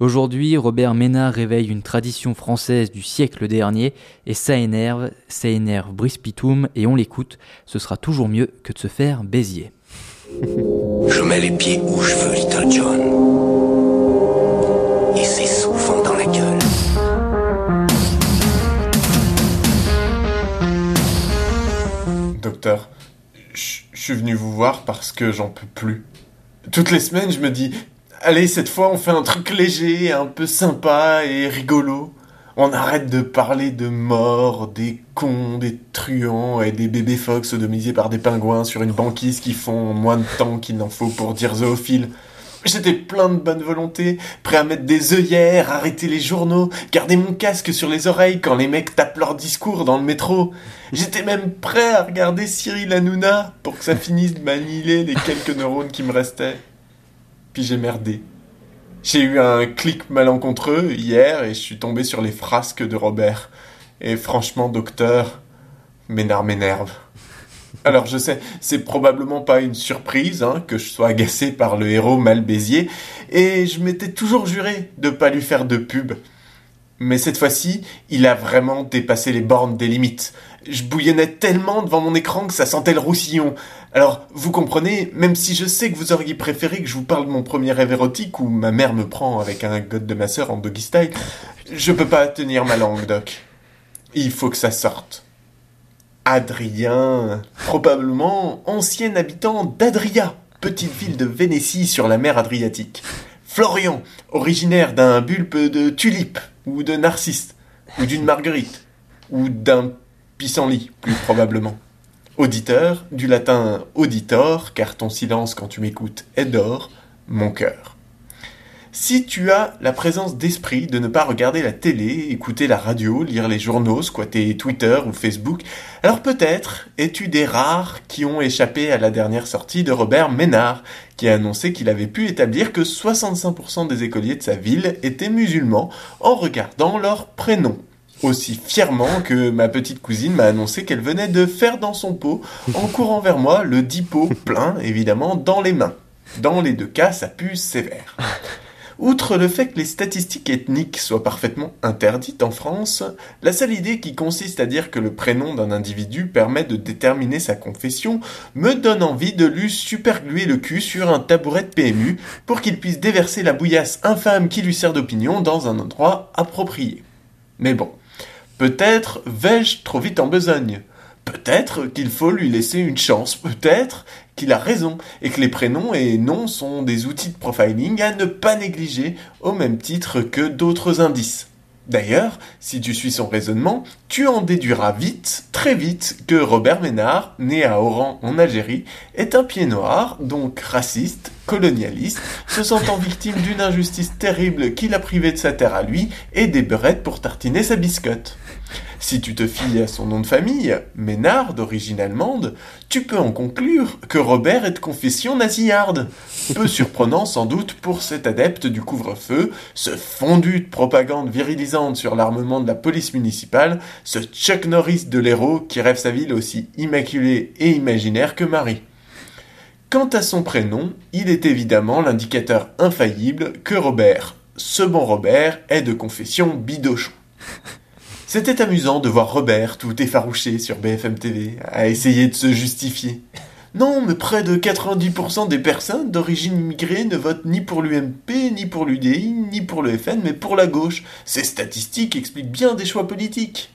Aujourd'hui, Robert Ménard réveille une tradition française du siècle dernier et ça énerve, ça énerve Brispitum et on l'écoute, ce sera toujours mieux que de se faire baisier. Je mets les pieds où je veux, Little John. Et c'est souvent dans la gueule. Docteur, je suis venu vous voir parce que j'en peux plus. Toutes les semaines, je me dis, allez, cette fois, on fait un truc léger, un peu sympa et rigolo. On arrête de parler de morts, des cons, des truands et des bébés phoques sodomisés par des pingouins sur une banquise qui font moins de temps qu'il n'en faut pour dire zoophile. J'étais plein de bonne volonté, prêt à mettre des œillères, arrêter les journaux, garder mon casque sur les oreilles quand les mecs tapent leur discours dans le métro. J'étais même prêt à regarder Cyril Hanouna pour que ça finisse de m'annihiler les quelques neurones qui me restaient. Puis j'ai merdé. J'ai eu un clic malencontreux hier et je suis tombé sur les frasques de Robert. Et franchement, docteur, Ménard m'énerve. Alors je sais, c'est probablement pas une surprise hein, que je sois agacé par le héros mal Bézier, et je m'étais toujours juré de pas lui faire de pub. Mais cette fois-ci, il a vraiment dépassé les bornes des limites. Je bouillonnais tellement devant mon écran que ça sentait le roussillon. Alors, vous comprenez, même si je sais que vous auriez préféré que je vous parle de mon premier rêve érotique où ma mère me prend avec un god de ma sœur en doggy style, je peux pas tenir ma langue, Doc. Il faut que ça sorte. Adrien, probablement ancien habitant d'Adria, petite ville de Vénétie sur la mer Adriatique. Florian, originaire d'un bulbe de tulipe, ou de narcisse, ou d'une marguerite, ou d'un pissenlit, plus probablement. Auditeur, du latin auditor, car ton silence quand tu m'écoutes est d'or, mon cœur. Si tu as la présence d'esprit de ne pas regarder la télé, écouter la radio, lire les journaux, squatter Twitter ou Facebook, alors peut-être es-tu des rares qui ont échappé à la dernière sortie de Robert Ménard, qui a annoncé qu'il avait pu établir que 65% des écoliers de sa ville étaient musulmans en regardant leur prénom. Aussi fièrement que ma petite cousine m'a annoncé qu'elle venait de faire dans son pot, en courant vers moi, le dipôt plein, évidemment, dans les mains. Dans les deux cas, ça pue sévère. Outre le fait que les statistiques ethniques soient parfaitement interdites en France, la seule idée qui consiste à dire que le prénom d'un individu permet de déterminer sa confession me donne envie de lui supergluer le cul sur un tabouret de PMU pour qu'il puisse déverser la bouillasse infâme qui lui sert d'opinion dans un endroit approprié. Mais bon, peut-être vais-je trop vite en besogne. Peut-être qu'il faut lui laisser une chance, peut-être qu'il a raison, et que les prénoms et noms sont des outils de profiling à ne pas négliger au même titre que d'autres indices. D'ailleurs, si tu suis son raisonnement, tu en déduiras vite, très vite, que Robert Ménard, né à Oran en Algérie, est un pied noir, donc raciste, colonialiste, se sentant victime d'une injustice terrible qui l'a privé de sa terre à lui et des beurrettes pour tartiner sa biscotte. Si tu te fies à son nom de famille, Ménard d'origine allemande, tu peux en conclure que Robert est de confession nasillarde. Peu surprenant sans doute pour cet adepte du couvre-feu, ce fondu de propagande virilisante sur l'armement de la police municipale, ce Chuck Norris de l'héros qui rêve sa ville aussi immaculée et imaginaire que Marie. Quant à son prénom, il est évidemment l'indicateur infaillible que Robert, ce bon Robert, est de confession bidochon. C'était amusant de voir Robert tout effarouché sur BFM TV, à essayer de se justifier. Non, mais près de 90% des personnes d'origine immigrée ne votent ni pour l'UMP, ni pour l'UDI, ni pour le FN, mais pour la gauche. Ces statistiques expliquent bien des choix politiques.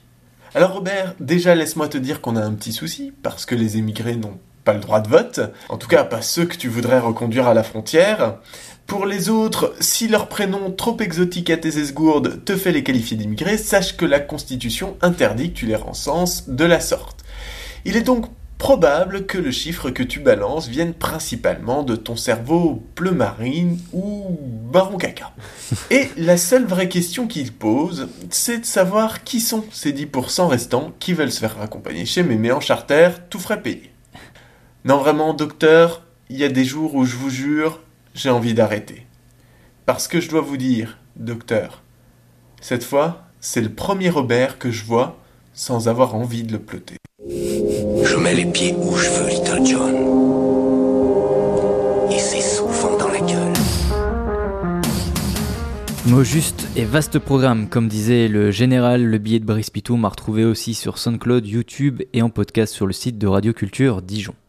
Alors Robert, déjà laisse-moi te dire qu'on a un petit souci, parce que les émigrés n'ont pas le droit de vote, en tout cas pas ceux que tu voudrais reconduire à la frontière. Pour les autres, si leur prénom trop exotique à tes esgourdes te fait les qualifier d'immigrés, sache que la Constitution interdit que tu les rencenses de la sorte. Il est donc probable que le chiffre que tu balances vienne principalement de ton cerveau bleu marine ou baron caca. Et la seule vraie question qu'il pose, c'est de savoir qui sont ces 10% restants qui veulent se faire raccompagner chez Mémé en charter, tout frais payé. Non vraiment, docteur, il y a des jours où je vous jure, j'ai envie d'arrêter. Parce que je dois vous dire, docteur, cette fois, c'est le premier Robert que je vois sans avoir envie de le ploter. Je mets les pieds où je veux, Little John. Et c'est souvent dans la gueule. Mot juste et vaste programme, comme disait le général, le billet de Brice Pitoum à retrouver aussi sur SoundCloud, YouTube et en podcast sur le site de Radio Culture Dijon.